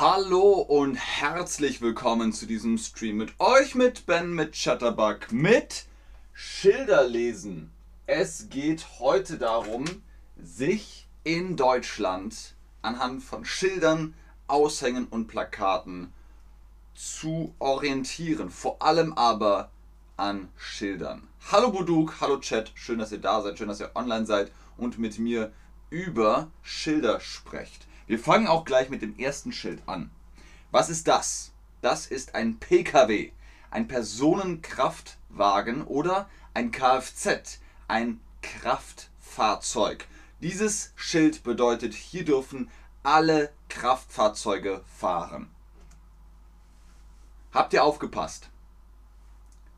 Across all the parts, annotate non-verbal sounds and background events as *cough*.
Hallo und herzlich willkommen zu diesem Stream mit euch, mit Ben, mit Chatterbug, mit Schilderlesen. Es geht heute darum, sich in Deutschland anhand von Schildern, Aushängen und Plakaten zu orientieren. Vor allem aber an Schildern. Hallo Buduk, hallo Chat, schön, dass ihr da seid, schön, dass ihr online seid und mit mir über Schilder sprecht. Wir fangen auch gleich mit dem ersten Schild an. Was ist das? Das ist ein PKW, ein Personenkraftwagen oder ein Kfz, ein Kraftfahrzeug. Dieses Schild bedeutet, hier dürfen alle Kraftfahrzeuge fahren. Habt ihr aufgepasst?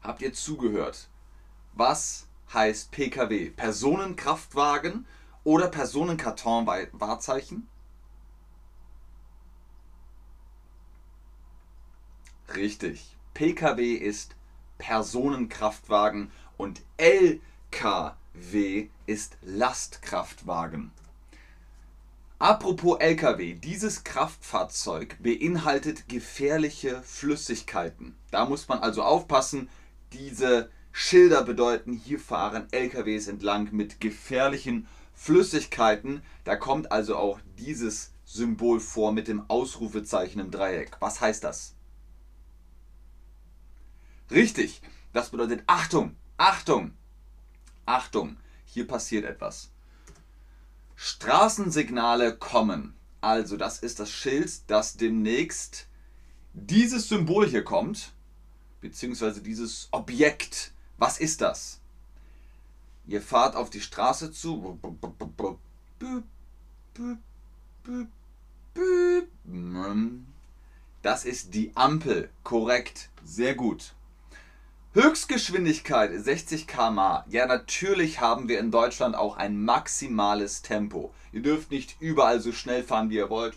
Habt ihr zugehört? Was heißt PKW? Personenkraftwagen oder Personenkarton-Wahrzeichen? Richtig. PKW ist Personenkraftwagen und LKW ist Lastkraftwagen. Apropos LKW, dieses Kraftfahrzeug beinhaltet gefährliche Flüssigkeiten. Da muss man also aufpassen, diese Schilder bedeuten, hier fahren LKWs entlang mit gefährlichen Flüssigkeiten. Da kommt also auch dieses Symbol vor mit dem Ausrufezeichen im Dreieck. Was heißt das? Richtig, das bedeutet Achtung, Achtung, Achtung, hier passiert etwas. Straßensignale kommen. Also das ist das Schild, das demnächst dieses Symbol hier kommt, beziehungsweise dieses Objekt. Was ist das? Ihr fahrt auf die Straße zu. Das ist die Ampel. Korrekt. Sehr gut. Höchstgeschwindigkeit 60 km/h. Ja, natürlich haben wir in Deutschland auch ein maximales Tempo. Ihr dürft nicht überall so schnell fahren, wie ihr wollt,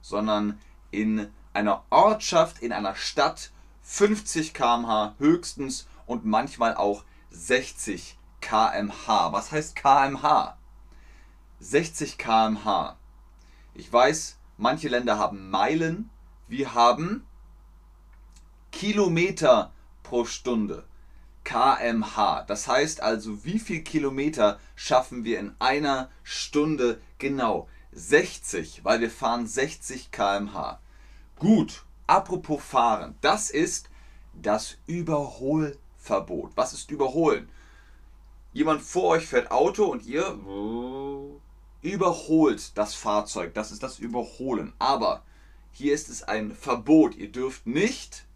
sondern in einer Ortschaft, in einer Stadt 50 km/h höchstens und manchmal auch 60 km/h. Was heißt km/h? 60 km/h. Ich weiß, manche Länder haben Meilen. Wir haben Kilometer pro Stunde. kmh. Das heißt also, wie viel Kilometer schaffen wir in einer Stunde? Genau 60, weil wir fahren 60 kmh. Gut, apropos fahren, das ist das Überholverbot. Was ist überholen? Jemand vor euch fährt Auto und ihr überholt das Fahrzeug. Das ist das Überholen. Aber hier ist es ein Verbot. Ihr dürft nicht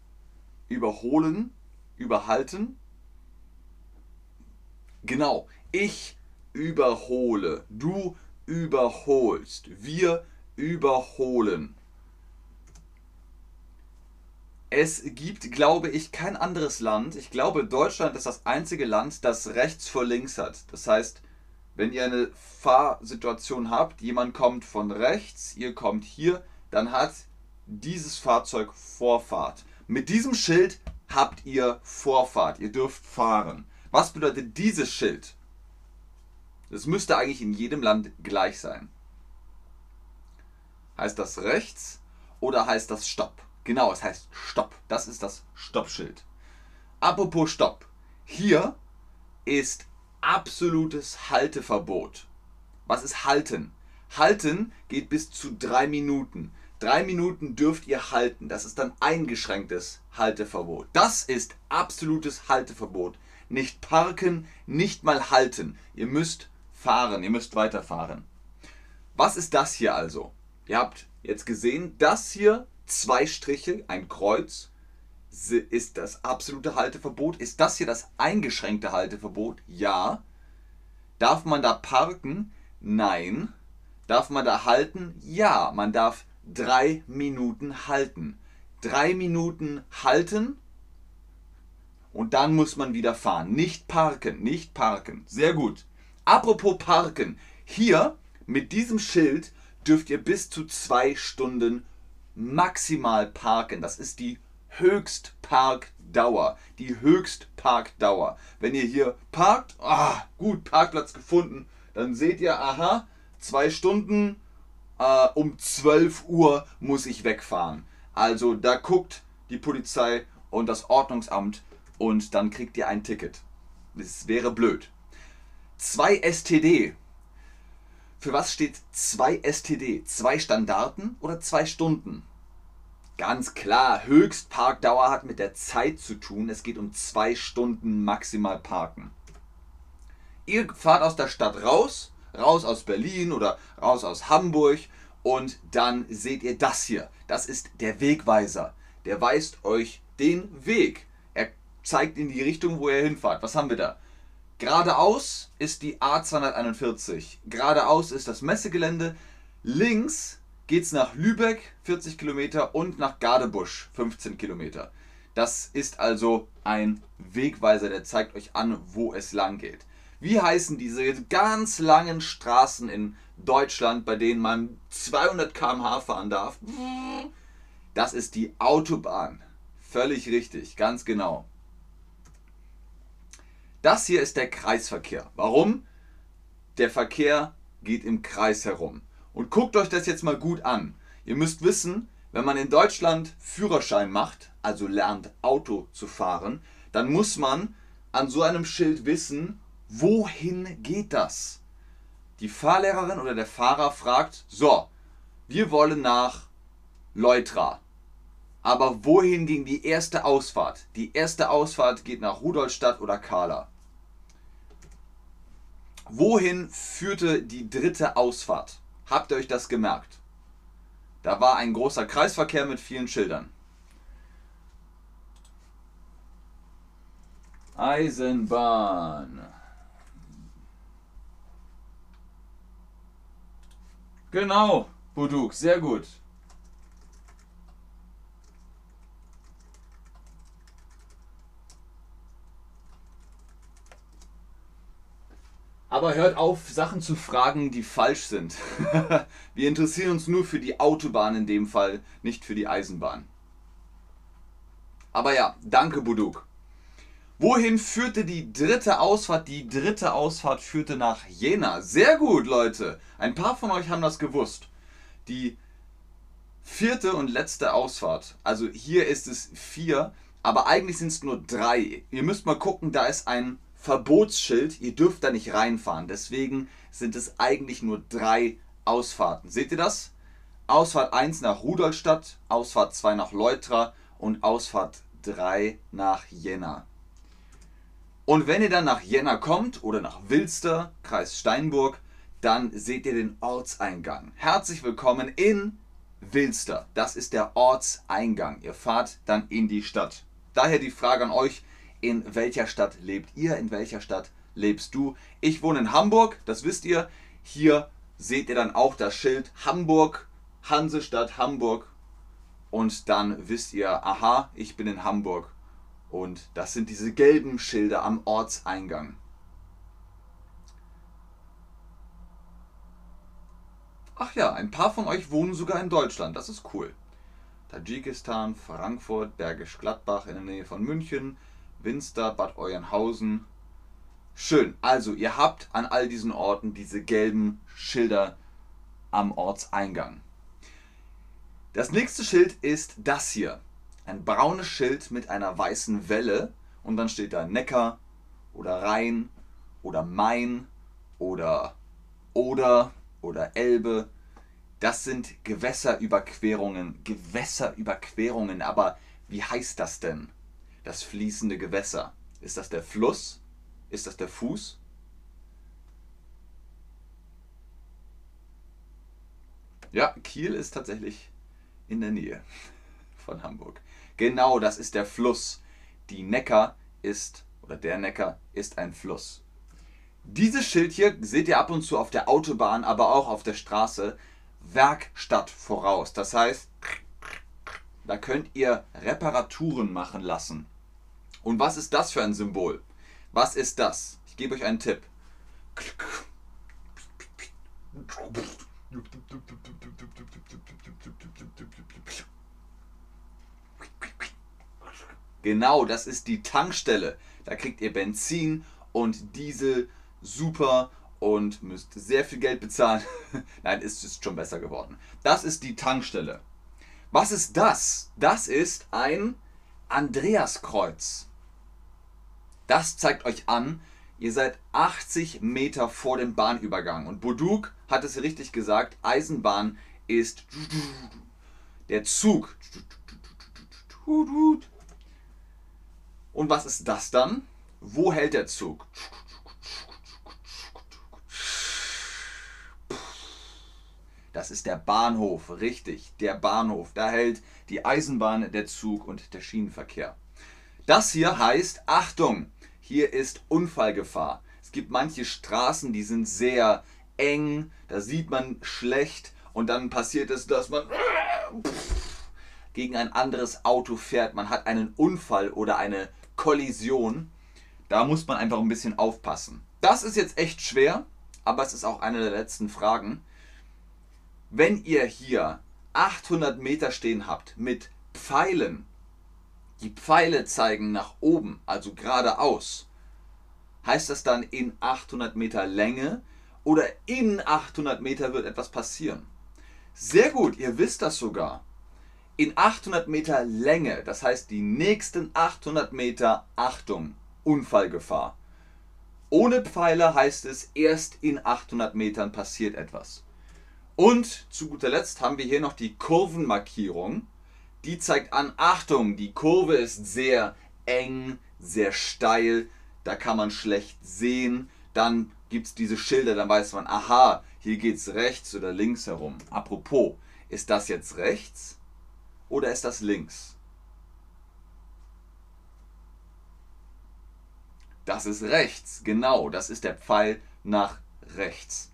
überholen, überhalten. Genau, ich überhole, du überholst, wir überholen. Es gibt, glaube ich, kein anderes Land. Ich glaube, Deutschland ist das einzige Land, das rechts vor links hat. Das heißt, wenn ihr eine Fahrsituation habt, jemand kommt von rechts, ihr kommt hier, dann hat dieses Fahrzeug Vorfahrt. Mit diesem Schild habt ihr Vorfahrt, ihr dürft fahren. Was bedeutet dieses Schild? Das müsste eigentlich in jedem Land gleich sein. Heißt das rechts oder heißt das Stopp? Genau, es heißt Stopp. Das ist das Stoppschild. Apropos Stopp. Hier ist absolutes Halteverbot. Was ist Halten? Halten geht bis zu drei Minuten. Drei Minuten dürft ihr halten. Das ist dann eingeschränktes Halteverbot. Das ist absolutes Halteverbot. Nicht parken, nicht mal halten. Ihr müsst fahren, ihr müsst weiterfahren. Was ist das hier also? Ihr habt jetzt gesehen, das hier, zwei Striche, ein Kreuz, ist das absolute Halteverbot. Ist das hier das eingeschränkte Halteverbot? Ja. Darf man da parken? Nein. Darf man da halten? Ja. Man darf drei Minuten halten. Drei Minuten halten und dann muss man wieder fahren. Nicht parken, nicht parken. Sehr gut. Apropos parken. Hier mit diesem Schild dürft ihr bis zu zwei Stunden maximal parken. Das ist die Höchstparkdauer. Die Höchstparkdauer. Wenn ihr hier parkt, ah, gut, Parkplatz gefunden, dann seht ihr, aha, zwei Stunden äh, um 12 Uhr muss ich wegfahren. Also da guckt die Polizei und das Ordnungsamt und dann kriegt ihr ein Ticket. Das wäre blöd. 2 STD. Für was steht 2 STD? Zwei Standarten oder zwei Stunden? Ganz klar, Höchstparkdauer hat mit der Zeit zu tun. Es geht um zwei Stunden maximal parken. Ihr fahrt aus der Stadt raus, raus aus Berlin oder raus aus Hamburg und dann seht ihr das hier. Das ist der Wegweiser. Der weist euch den Weg. Er zeigt in die Richtung, wo ihr hinfahrt. Was haben wir da? Geradeaus ist die A241. Geradeaus ist das Messegelände. Links geht es nach Lübeck 40 Kilometer und nach Gardebusch 15 Kilometer. Das ist also ein Wegweiser, der zeigt euch an, wo es lang geht. Wie heißen diese ganz langen Straßen in Deutschland, bei denen man 200 km/h fahren darf? Das ist die Autobahn. Völlig richtig, ganz genau. Das hier ist der Kreisverkehr. Warum? Der Verkehr geht im Kreis herum. Und guckt euch das jetzt mal gut an. Ihr müsst wissen, wenn man in Deutschland Führerschein macht, also lernt Auto zu fahren, dann muss man an so einem Schild wissen, wohin geht das? Die Fahrlehrerin oder der Fahrer fragt, so, wir wollen nach Leutra. Aber wohin ging die erste Ausfahrt? Die erste Ausfahrt geht nach Rudolstadt oder Kahla. Wohin führte die dritte Ausfahrt? Habt ihr euch das gemerkt? Da war ein großer Kreisverkehr mit vielen Schildern. Eisenbahn. Genau, Buduk, sehr gut. Aber hört auf, Sachen zu fragen, die falsch sind. *laughs* Wir interessieren uns nur für die Autobahn in dem Fall, nicht für die Eisenbahn. Aber ja, danke Buduk. Wohin führte die dritte Ausfahrt? Die dritte Ausfahrt führte nach Jena. Sehr gut, Leute. Ein paar von euch haben das gewusst. Die vierte und letzte Ausfahrt. Also hier ist es vier, aber eigentlich sind es nur drei. Ihr müsst mal gucken, da ist ein Verbotsschild, ihr dürft da nicht reinfahren. Deswegen sind es eigentlich nur drei Ausfahrten. Seht ihr das? Ausfahrt 1 nach Rudolstadt, Ausfahrt 2 nach Leutra und Ausfahrt 3 nach Jena. Und wenn ihr dann nach Jena kommt oder nach Wilster, Kreis Steinburg, dann seht ihr den Ortseingang. Herzlich willkommen in Wilster. Das ist der Ortseingang. Ihr fahrt dann in die Stadt. Daher die Frage an euch, in welcher Stadt lebt ihr, in welcher Stadt lebst du. Ich wohne in Hamburg, das wisst ihr. Hier seht ihr dann auch das Schild Hamburg, Hansestadt Hamburg. Und dann wisst ihr, aha, ich bin in Hamburg. Und das sind diese gelben Schilder am Ortseingang. Ach ja, ein paar von euch wohnen sogar in Deutschland, das ist cool. Tadschikistan, Frankfurt, Bergisch Gladbach in der Nähe von München, Winster, Bad Eulenhausen. Schön. Also, ihr habt an all diesen Orten diese gelben Schilder am Ortseingang. Das nächste Schild ist das hier. Ein braunes Schild mit einer weißen Welle und dann steht da Neckar oder Rhein oder Main oder Oder oder Elbe. Das sind Gewässerüberquerungen. Gewässerüberquerungen, aber wie heißt das denn? das fließende Gewässer? Ist das der Fluss? Ist das der Fuß? Ja, Kiel ist tatsächlich in der Nähe von Hamburg. Genau, das ist der Fluss. Die Neckar ist, oder der Neckar ist ein Fluss. Dieses Schild hier seht ihr ab und zu auf der Autobahn, aber auch auf der Straße. Werkstatt voraus. Das heißt, da könnt ihr Reparaturen machen lassen. Und was ist das für ein Symbol? Was ist das? Ich gebe euch einen Tipp. Genau, das ist die Tankstelle. Da kriegt ihr Benzin und Diesel super und müsst sehr viel Geld bezahlen. *laughs* Nein, ist es schon besser geworden. Das ist die Tankstelle. Was ist das? Das ist ein Andreaskreuz. Das zeigt euch an, ihr seid 80 Meter vor dem Bahnübergang. Und Boduk hat es richtig gesagt, Eisenbahn ist der Zug. Und was ist das dann? Wo hält der Zug? Das ist der Bahnhof, richtig, der Bahnhof. Da hält die Eisenbahn, der Zug und der Schienenverkehr. Das hier heißt, Achtung, hier ist Unfallgefahr. Es gibt manche Straßen, die sind sehr eng, da sieht man schlecht und dann passiert es, dass man gegen ein anderes Auto fährt. Man hat einen Unfall oder eine Kollision. Da muss man einfach ein bisschen aufpassen. Das ist jetzt echt schwer, aber es ist auch eine der letzten Fragen. Wenn ihr hier 800 Meter stehen habt mit Pfeilen, die Pfeile zeigen nach oben, also geradeaus, heißt das dann in 800 Meter Länge oder in 800 Meter wird etwas passieren? Sehr gut, ihr wisst das sogar. In 800 Meter Länge, das heißt die nächsten 800 Meter, Achtung, Unfallgefahr. Ohne Pfeile heißt es, erst in 800 Metern passiert etwas. Und zu guter Letzt haben wir hier noch die Kurvenmarkierung. Die zeigt an, Achtung, die Kurve ist sehr eng, sehr steil, da kann man schlecht sehen. Dann gibt es diese Schilder, dann weiß man, aha, hier geht es rechts oder links herum. Apropos, ist das jetzt rechts oder ist das links? Das ist rechts, genau, das ist der Pfeil nach rechts.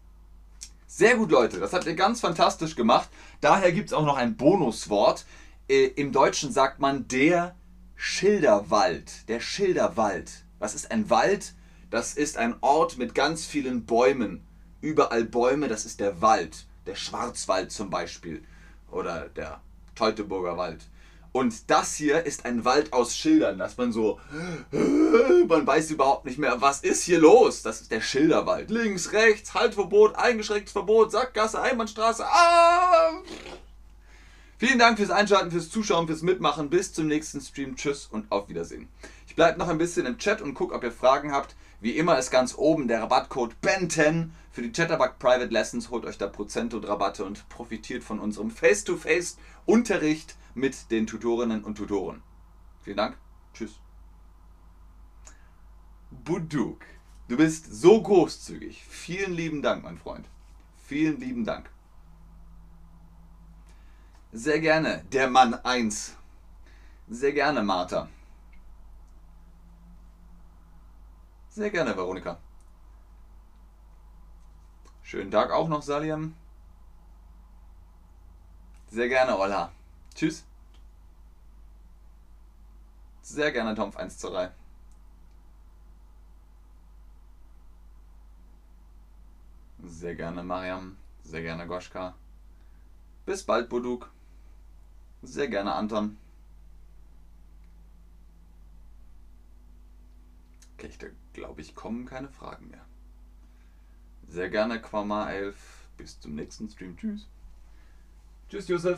Sehr gut, Leute. Das habt ihr ganz fantastisch gemacht. Daher gibt es auch noch ein Bonuswort. Äh, Im Deutschen sagt man der Schilderwald. Der Schilderwald. Was ist ein Wald? Das ist ein Ort mit ganz vielen Bäumen. Überall Bäume, das ist der Wald. Der Schwarzwald zum Beispiel. Oder der Teutoburger Wald. Und das hier ist ein Wald aus Schildern, dass man so, man weiß überhaupt nicht mehr, was ist hier los. Das ist der Schilderwald. Links, rechts, Haltverbot, eingeschränktes Verbot, Sackgasse, Einbahnstraße. Ah! Vielen Dank fürs Einschalten, fürs Zuschauen, fürs Mitmachen. Bis zum nächsten Stream. Tschüss und auf Wiedersehen. Ich bleibe noch ein bisschen im Chat und gucke, ob ihr Fragen habt. Wie immer ist ganz oben der Rabattcode BEN10 für die Chatterbug Private Lessons. Holt euch da Prozent und Rabatte und profitiert von unserem Face-to-Face-Unterricht mit den Tutorinnen und Tutoren. Vielen Dank. Tschüss. Buduk, du bist so großzügig. Vielen lieben Dank, mein Freund. Vielen lieben Dank. Sehr gerne, der Mann 1. Sehr gerne, Martha. Sehr gerne, Veronika. Schönen Tag auch noch, Saliam. Sehr gerne, Ola. Tschüss. Sehr gerne Tomf 1 zu 3. Sehr gerne Mariam. Sehr gerne Goschka. Bis bald, Buduk. Sehr gerne Anton. Okay, ich glaube, ich kommen keine Fragen mehr. Sehr gerne Quama 11. Bis zum nächsten Stream. Tschüss. Tschüss, Josef.